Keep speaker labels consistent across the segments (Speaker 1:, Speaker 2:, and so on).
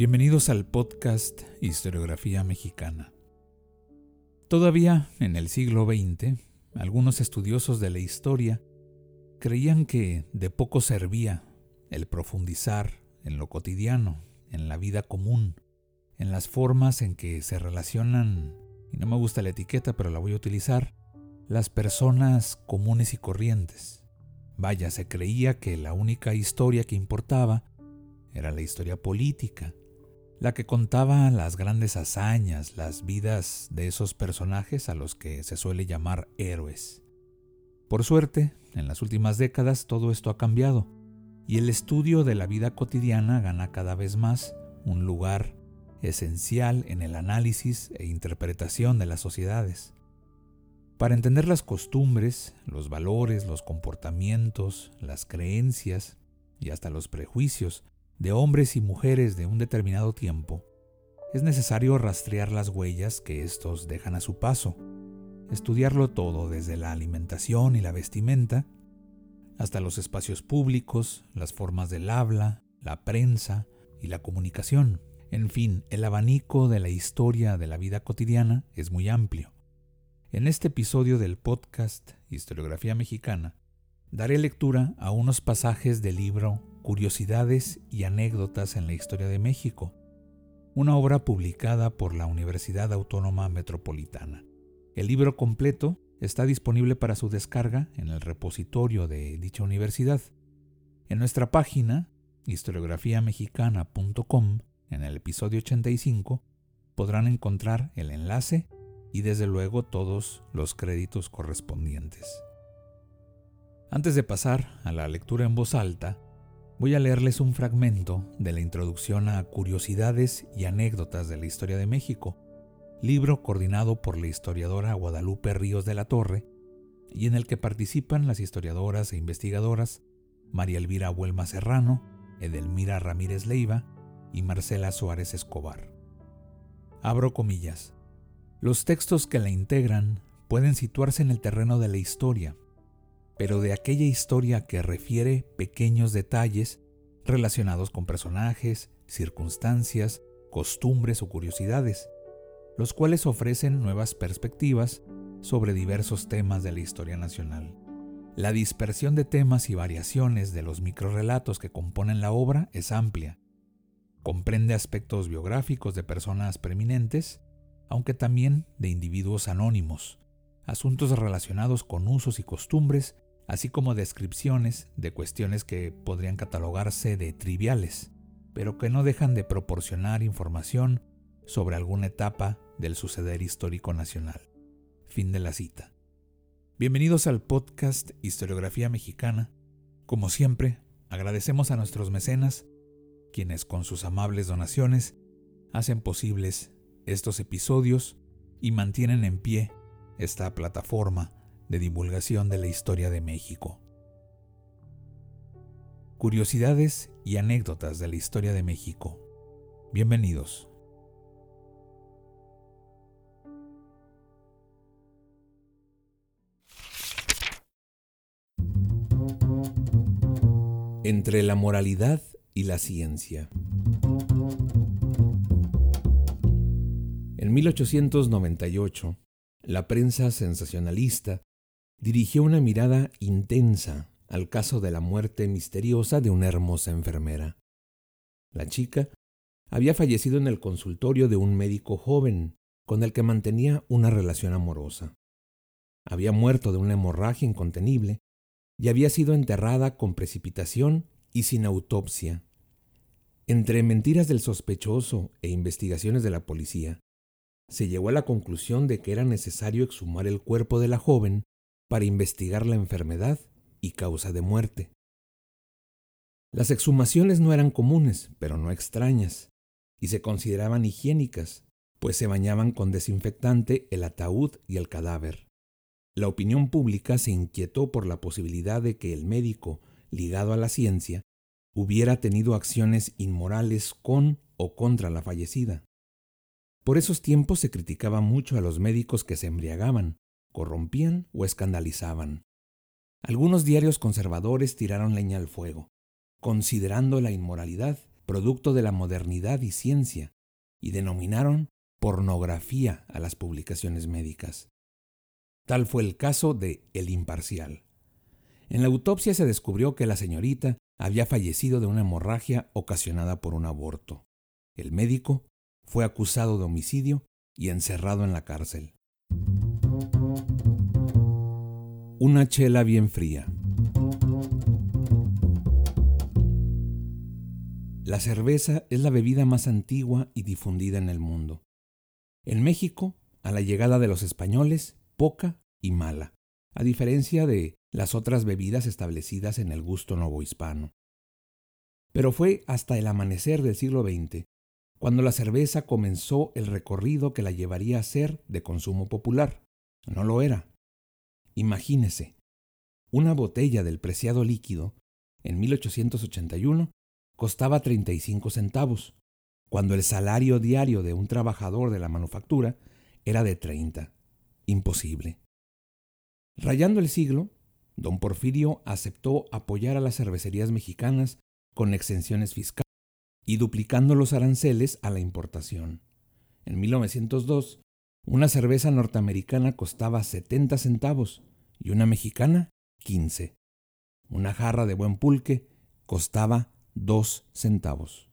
Speaker 1: Bienvenidos al podcast Historiografía Mexicana. Todavía en el siglo XX, algunos estudiosos de la historia creían que de poco servía el profundizar en lo cotidiano, en la vida común, en las formas en que se relacionan, y no me gusta la etiqueta, pero la voy a utilizar, las personas comunes y corrientes. Vaya, se creía que la única historia que importaba era la historia política, la que contaba las grandes hazañas, las vidas de esos personajes a los que se suele llamar héroes. Por suerte, en las últimas décadas todo esto ha cambiado, y el estudio de la vida cotidiana gana cada vez más un lugar esencial en el análisis e interpretación de las sociedades. Para entender las costumbres, los valores, los comportamientos, las creencias y hasta los prejuicios de hombres y mujeres de un determinado tiempo, es necesario rastrear las huellas que estos dejan a su paso, estudiarlo todo desde la alimentación y la vestimenta, hasta los espacios públicos, las formas del habla, la prensa y la comunicación. En fin, el abanico de la historia de la vida cotidiana es muy amplio. En este episodio del podcast Historiografía Mexicana, daré lectura a unos pasajes del libro Curiosidades y anécdotas en la historia de México, una obra publicada por la Universidad Autónoma Metropolitana. El libro completo está disponible para su descarga en el repositorio de dicha universidad. En nuestra página, historiografiamexicana.com, en el episodio 85, podrán encontrar el enlace y desde luego todos los créditos correspondientes. Antes de pasar a la lectura en voz alta, voy a leerles un fragmento de la introducción a Curiosidades y Anécdotas de la Historia de México, libro coordinado por la historiadora Guadalupe Ríos de la Torre, y en el que participan las historiadoras e investigadoras María Elvira Huelma Serrano, Edelmira Ramírez Leiva y Marcela Suárez Escobar. Abro comillas. Los textos que la integran pueden situarse en el terreno de la historia, pero de aquella historia que refiere pequeños detalles relacionados con personajes, circunstancias, costumbres o curiosidades, los cuales ofrecen nuevas perspectivas sobre diversos temas de la historia nacional. La dispersión de temas y variaciones de los microrelatos que componen la obra es amplia. Comprende aspectos biográficos de personas preeminentes, aunque también de individuos anónimos, asuntos relacionados con usos y costumbres así como descripciones de cuestiones que podrían catalogarse de triviales, pero que no dejan de proporcionar información sobre alguna etapa del suceder histórico nacional. Fin de la cita. Bienvenidos al podcast Historiografía Mexicana. Como siempre, agradecemos a nuestros mecenas, quienes con sus amables donaciones hacen posibles estos episodios y mantienen en pie esta plataforma de divulgación de la historia de México. Curiosidades y anécdotas de la historia de México. Bienvenidos. Entre la moralidad y la ciencia. En 1898, la prensa sensacionalista dirigió una mirada intensa al caso de la muerte misteriosa de una hermosa enfermera. La chica había fallecido en el consultorio de un médico joven con el que mantenía una relación amorosa. Había muerto de una hemorragia incontenible y había sido enterrada con precipitación y sin autopsia. Entre mentiras del sospechoso e investigaciones de la policía, se llegó a la conclusión de que era necesario exhumar el cuerpo de la joven para investigar la enfermedad y causa de muerte. Las exhumaciones no eran comunes, pero no extrañas, y se consideraban higiénicas, pues se bañaban con desinfectante el ataúd y el cadáver. La opinión pública se inquietó por la posibilidad de que el médico, ligado a la ciencia, hubiera tenido acciones inmorales con o contra la fallecida. Por esos tiempos se criticaba mucho a los médicos que se embriagaban, corrompían o escandalizaban. Algunos diarios conservadores tiraron leña al fuego, considerando la inmoralidad producto de la modernidad y ciencia, y denominaron pornografía a las publicaciones médicas. Tal fue el caso de El Imparcial. En la autopsia se descubrió que la señorita había fallecido de una hemorragia ocasionada por un aborto. El médico fue acusado de homicidio y encerrado en la cárcel. Una chela bien fría. La cerveza es la bebida más antigua y difundida en el mundo. En México, a la llegada de los españoles, poca y mala, a diferencia de las otras bebidas establecidas en el gusto novohispano. Pero fue hasta el amanecer del siglo XX cuando la cerveza comenzó el recorrido que la llevaría a ser de consumo popular. No lo era. Imagínese, una botella del preciado líquido, en 1881, costaba 35 centavos, cuando el salario diario de un trabajador de la manufactura era de 30. Imposible. Rayando el siglo, don Porfirio aceptó apoyar a las cervecerías mexicanas con exenciones fiscales y duplicando los aranceles a la importación. En 1902, una cerveza norteamericana costaba 70 centavos y una mexicana 15. Una jarra de buen pulque costaba 2 centavos.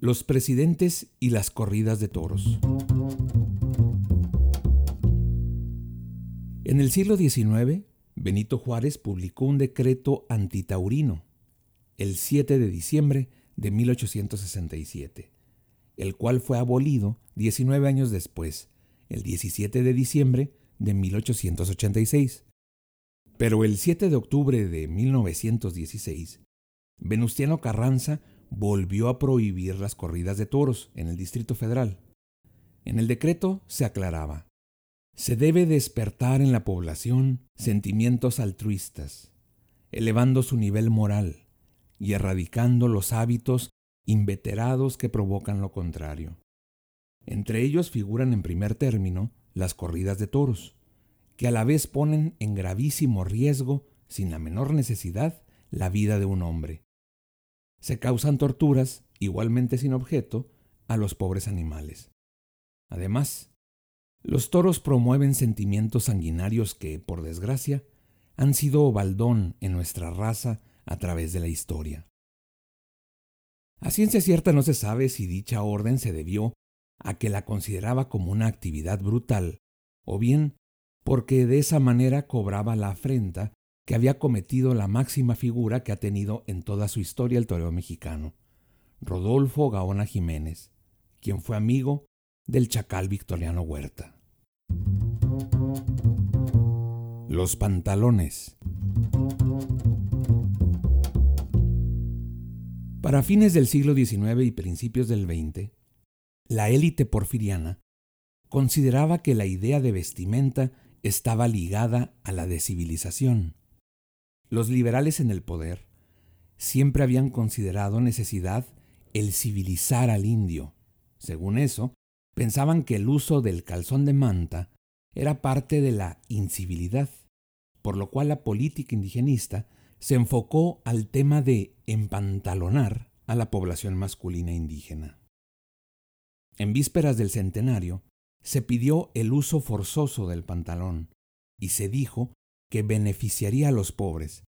Speaker 1: Los presidentes y las corridas de toros. En el siglo XIX, Benito Juárez publicó un decreto antitaurino el 7 de diciembre de 1867, el cual fue abolido 19 años después, el 17 de diciembre de 1886. Pero el 7 de octubre de 1916, Venustiano Carranza volvió a prohibir las corridas de toros en el Distrito Federal. En el decreto se aclaraba, se debe despertar en la población sentimientos altruistas, elevando su nivel moral y erradicando los hábitos inveterados que provocan lo contrario. Entre ellos figuran en primer término las corridas de toros, que a la vez ponen en gravísimo riesgo, sin la menor necesidad, la vida de un hombre. Se causan torturas, igualmente sin objeto, a los pobres animales. Además, los toros promueven sentimientos sanguinarios que, por desgracia, han sido baldón en nuestra raza a través de la historia. A ciencia cierta no se sabe si dicha orden se debió a que la consideraba como una actividad brutal, o bien porque de esa manera cobraba la afrenta que había cometido la máxima figura que ha tenido en toda su historia el toreo mexicano, Rodolfo Gaona Jiménez, quien fue amigo del chacal Victoriano Huerta. Los pantalones. Para fines del siglo XIX y principios del XX, la élite porfiriana consideraba que la idea de vestimenta estaba ligada a la civilización. Los liberales en el poder siempre habían considerado necesidad el civilizar al indio. Según eso, pensaban que el uso del calzón de manta era parte de la incivilidad, por lo cual la política indigenista se enfocó al tema de empantalonar a la población masculina indígena. En vísperas del centenario, se pidió el uso forzoso del pantalón y se dijo que beneficiaría a los pobres,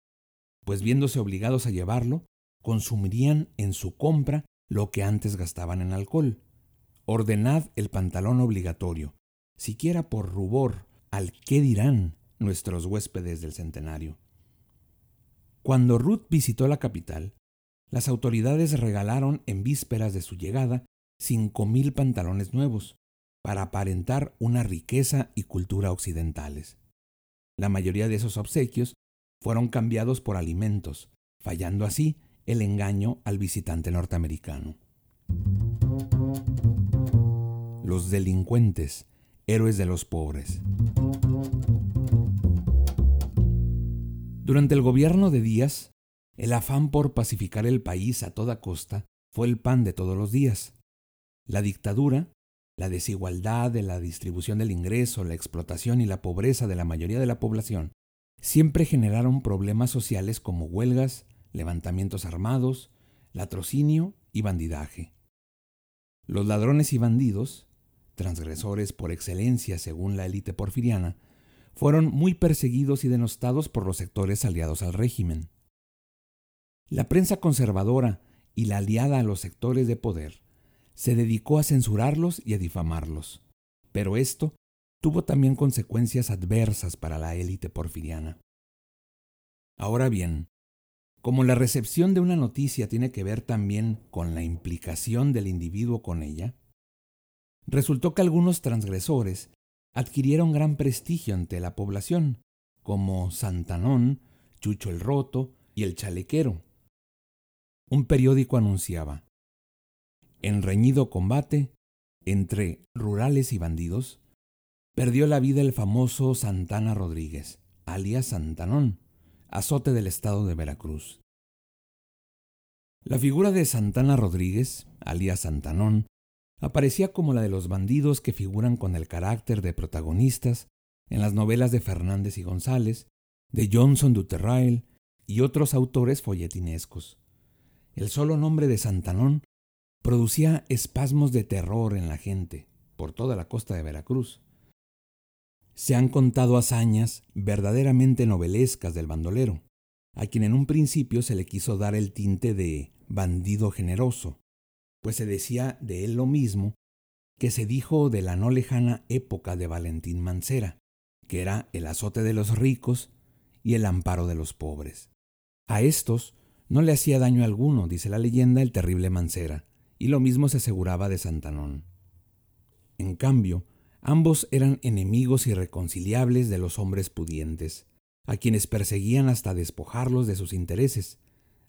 Speaker 1: pues viéndose obligados a llevarlo, consumirían en su compra lo que antes gastaban en alcohol, ordenad el pantalón obligatorio, siquiera por rubor al qué dirán nuestros huéspedes del centenario. Cuando Ruth visitó la capital, las autoridades regalaron en vísperas de su llegada cinco mil pantalones nuevos para aparentar una riqueza y cultura occidentales. La mayoría de esos obsequios fueron cambiados por alimentos, fallando así el engaño al visitante norteamericano. Los delincuentes, héroes de los pobres. Durante el gobierno de Díaz, el afán por pacificar el país a toda costa fue el pan de todos los días. La dictadura, la desigualdad de la distribución del ingreso, la explotación y la pobreza de la mayoría de la población siempre generaron problemas sociales como huelgas, levantamientos armados, latrocinio y bandidaje. Los ladrones y bandidos, transgresores por excelencia según la élite porfiriana, fueron muy perseguidos y denostados por los sectores aliados al régimen. La prensa conservadora y la aliada a los sectores de poder se dedicó a censurarlos y a difamarlos, pero esto tuvo también consecuencias adversas para la élite porfiriana. Ahora bien, como la recepción de una noticia tiene que ver también con la implicación del individuo con ella, resultó que algunos transgresores adquirieron gran prestigio ante la población, como Santanón, Chucho el Roto y el Chalequero. Un periódico anunciaba, en reñido combate entre rurales y bandidos, perdió la vida el famoso Santana Rodríguez, alias Santanón, azote del estado de Veracruz. La figura de Santana Rodríguez, alias Santanón, aparecía como la de los bandidos que figuran con el carácter de protagonistas en las novelas de Fernández y González, de Johnson Duterrail y otros autores folletinescos. El solo nombre de Santanón producía espasmos de terror en la gente por toda la costa de Veracruz. Se han contado hazañas verdaderamente novelescas del bandolero, a quien en un principio se le quiso dar el tinte de bandido generoso, pues se decía de él lo mismo que se dijo de la no lejana época de Valentín Mancera, que era el azote de los ricos y el amparo de los pobres. A estos no le hacía daño alguno, dice la leyenda, el terrible Mancera, y lo mismo se aseguraba de Santanón. En cambio, ambos eran enemigos irreconciliables de los hombres pudientes, a quienes perseguían hasta despojarlos de sus intereses.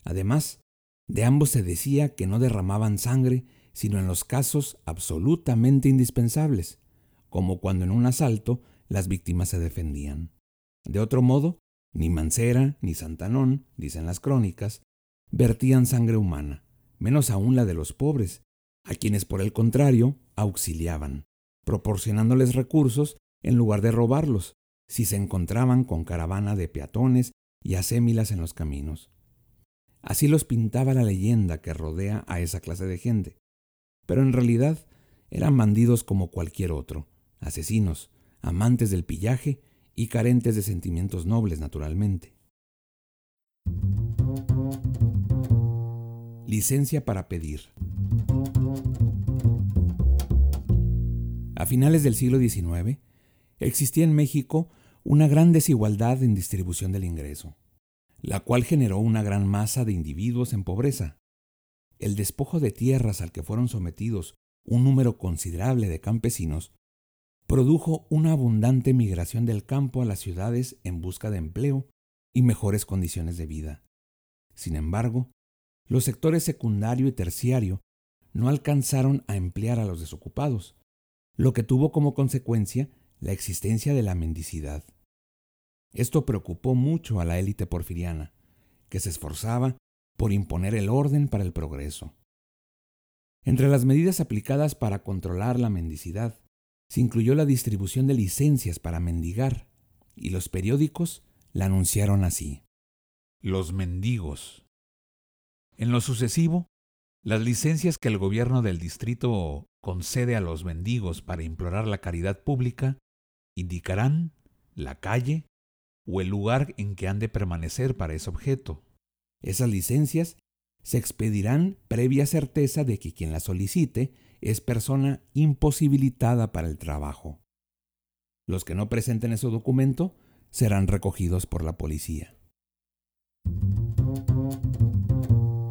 Speaker 1: Además, de ambos se decía que no derramaban sangre sino en los casos absolutamente indispensables, como cuando en un asalto las víctimas se defendían. De otro modo, ni Mancera ni Santanón, dicen las crónicas, vertían sangre humana menos aún la de los pobres, a quienes por el contrario auxiliaban, proporcionándoles recursos en lugar de robarlos, si se encontraban con caravana de peatones y asémilas en los caminos. Así los pintaba la leyenda que rodea a esa clase de gente, pero en realidad eran bandidos como cualquier otro, asesinos, amantes del pillaje y carentes de sentimientos nobles naturalmente. Licencia para pedir. A finales del siglo XIX, existía en México una gran desigualdad en distribución del ingreso, la cual generó una gran masa de individuos en pobreza. El despojo de tierras al que fueron sometidos un número considerable de campesinos produjo una abundante migración del campo a las ciudades en busca de empleo y mejores condiciones de vida. Sin embargo, los sectores secundario y terciario no alcanzaron a emplear a los desocupados, lo que tuvo como consecuencia la existencia de la mendicidad. Esto preocupó mucho a la élite porfiriana, que se esforzaba por imponer el orden para el progreso. Entre las medidas aplicadas para controlar la mendicidad, se incluyó la distribución de licencias para mendigar, y los periódicos la anunciaron así.
Speaker 2: Los mendigos en lo sucesivo, las licencias que el gobierno del distrito concede a los mendigos para implorar la caridad pública indicarán la calle o el lugar en que han de permanecer para ese objeto.
Speaker 1: Esas licencias se expedirán previa certeza de que quien las solicite es persona imposibilitada para el trabajo. Los que no presenten ese documento serán recogidos por la policía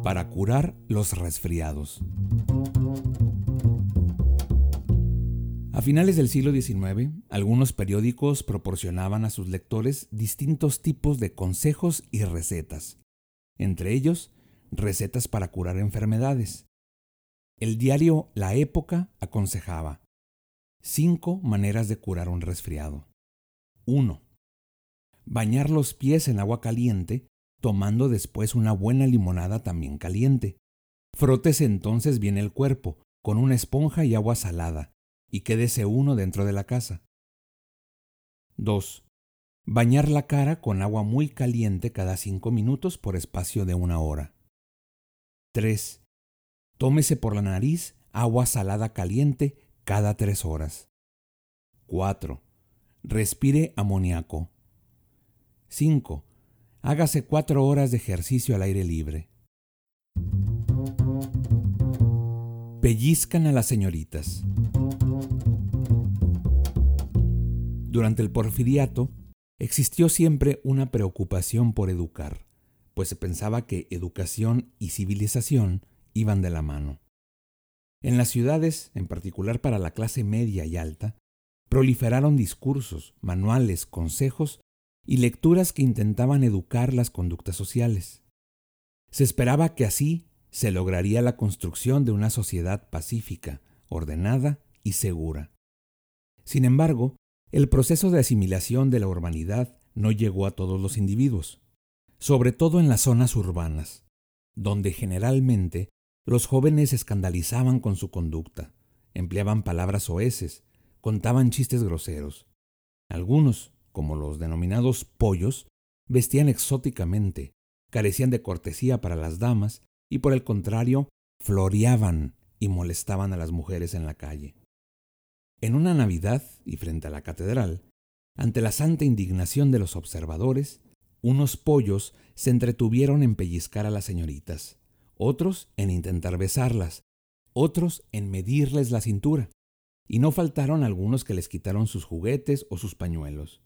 Speaker 1: para curar los resfriados. A finales del siglo XIX, algunos periódicos proporcionaban a sus lectores distintos tipos de consejos y recetas, entre ellos recetas para curar enfermedades. El diario La Época aconsejaba cinco maneras de curar un resfriado. 1. Bañar los pies en agua caliente, tomando después una buena limonada también caliente. Frótese entonces bien el cuerpo, con una esponja y agua salada, y quédese uno dentro de la casa. 2. Bañar la cara con agua muy caliente cada cinco minutos por espacio de una hora. 3. Tómese por la nariz agua salada caliente cada tres horas. 4. Respire amoníaco. 5. Hágase cuatro horas de ejercicio al aire libre. Pellizcan a las señoritas. Durante el porfiriato existió siempre una preocupación por educar, pues se pensaba que educación y civilización iban de la mano. En las ciudades, en particular para la clase media y alta, proliferaron discursos, manuales, consejos y lecturas que intentaban educar las conductas sociales. Se esperaba que así se lograría la construcción de una sociedad pacífica, ordenada y segura. Sin embargo, el proceso de asimilación de la urbanidad no llegó a todos los individuos, sobre todo en las zonas urbanas, donde generalmente los jóvenes escandalizaban con su conducta, empleaban palabras soeces, contaban chistes groseros. Algunos, como los denominados pollos, vestían exóticamente, carecían de cortesía para las damas y por el contrario, floreaban y molestaban a las mujeres en la calle. En una Navidad y frente a la catedral, ante la santa indignación de los observadores, unos pollos se entretuvieron en pellizcar a las señoritas, otros en intentar besarlas, otros en medirles la cintura, y no faltaron algunos que les quitaron sus juguetes o sus pañuelos.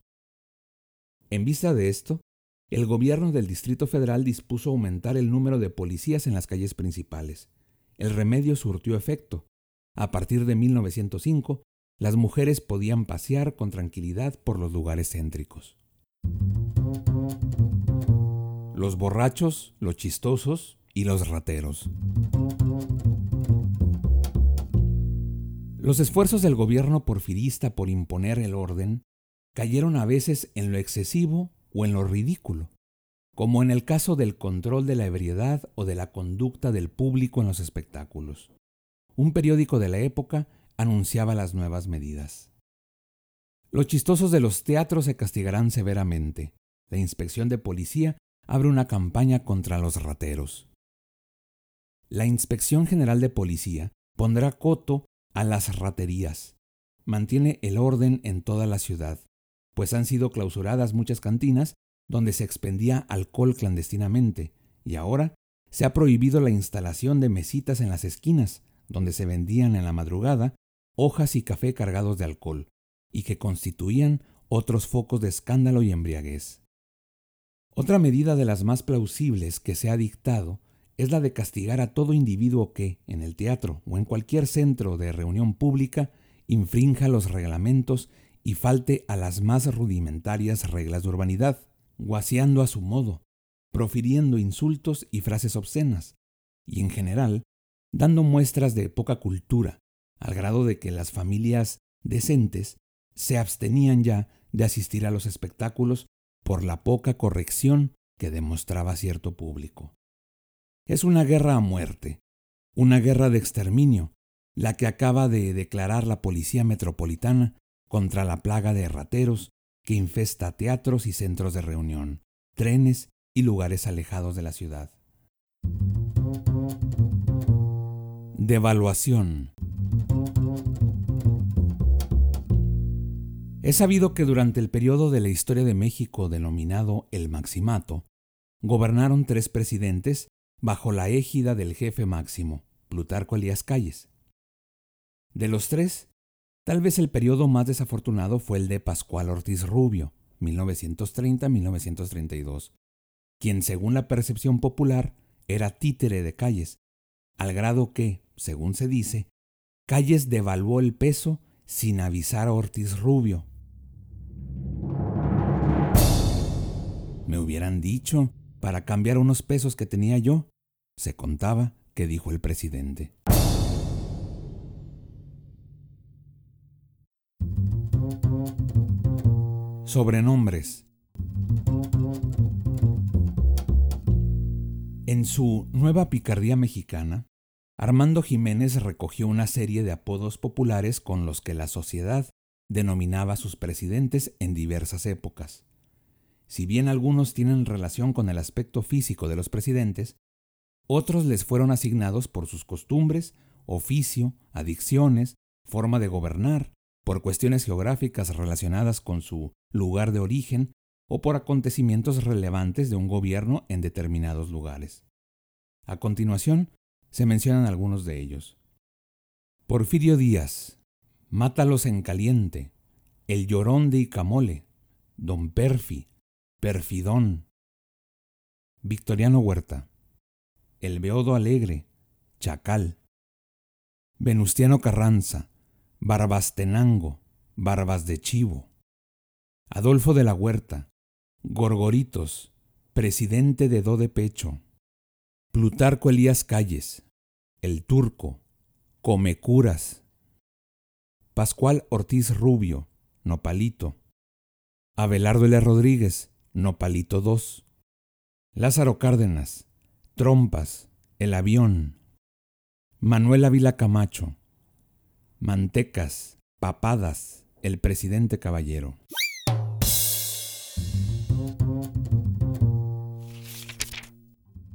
Speaker 1: En vista de esto, el gobierno del Distrito Federal dispuso aumentar el número de policías en las calles principales. El remedio surtió efecto. A partir de 1905, las mujeres podían pasear con tranquilidad por los lugares céntricos. Los borrachos, los chistosos y los rateros. Los esfuerzos del gobierno porfirista por imponer el orden cayeron a veces en lo excesivo o en lo ridículo, como en el caso del control de la ebriedad o de la conducta del público en los espectáculos. Un periódico de la época anunciaba las nuevas medidas. Los chistosos de los teatros se castigarán severamente. La inspección de policía abre una campaña contra los rateros. La Inspección General de Policía pondrá coto a las raterías. Mantiene el orden en toda la ciudad, pues han sido clausuradas muchas cantinas donde se expendía alcohol clandestinamente, y ahora se ha prohibido la instalación de mesitas en las esquinas, donde se vendían en la madrugada hojas y café cargados de alcohol, y que constituían otros focos de escándalo y embriaguez. Otra medida de las más plausibles que se ha dictado es la de castigar a todo individuo que, en el teatro o en cualquier centro de reunión pública, infrinja los reglamentos y falte a las más rudimentarias reglas de urbanidad, guaseando a su modo, profiriendo insultos y frases obscenas, y en general, dando muestras de poca cultura, al grado de que las familias decentes se abstenían ya de asistir a los espectáculos por la poca corrección que demostraba cierto público. Es una guerra a muerte, una guerra de exterminio, la que acaba de declarar la Policía Metropolitana contra la plaga de rateros que infesta teatros y centros de reunión, trenes y lugares alejados de la ciudad. Devaluación Es sabido que durante el periodo de la historia de México denominado el Maximato, gobernaron tres presidentes bajo la égida del jefe máximo, Plutarco Elías Calles. De los tres, tal vez el periodo más desafortunado fue el de Pascual Ortiz Rubio, 1930-1932, quien según la percepción popular era títere de Calles, al grado que, según se dice, Calles devaluó el peso sin avisar a Ortiz Rubio. Me hubieran dicho para cambiar unos pesos que tenía yo, se contaba que dijo el presidente. Sobrenombres. En su Nueva Picardía Mexicana, Armando Jiménez recogió una serie de apodos populares con los que la sociedad denominaba a sus presidentes en diversas épocas. Si bien algunos tienen relación con el aspecto físico de los presidentes, otros les fueron asignados por sus costumbres, oficio, adicciones, forma de gobernar, por cuestiones geográficas relacionadas con su lugar de origen o por acontecimientos relevantes de un gobierno en determinados lugares. A continuación, se mencionan algunos de ellos. Porfirio Díaz, Mátalos en caliente, El llorón de Icamole, Don Perfi, Perfidón. Victoriano Huerta, El Beodo Alegre, Chacal. Venustiano Carranza, Barbastenango, Barbas de Chivo. Adolfo de la Huerta, Gorgoritos, presidente de Do de Pecho. Plutarco Elías Calles, El Turco, Comecuras. Pascual Ortiz Rubio, Nopalito. Abelardo L. Rodríguez, Nopalito II. Lázaro Cárdenas, Trompas, El Avión. Manuel Ávila Camacho, Mantecas, Papadas, El Presidente Caballero.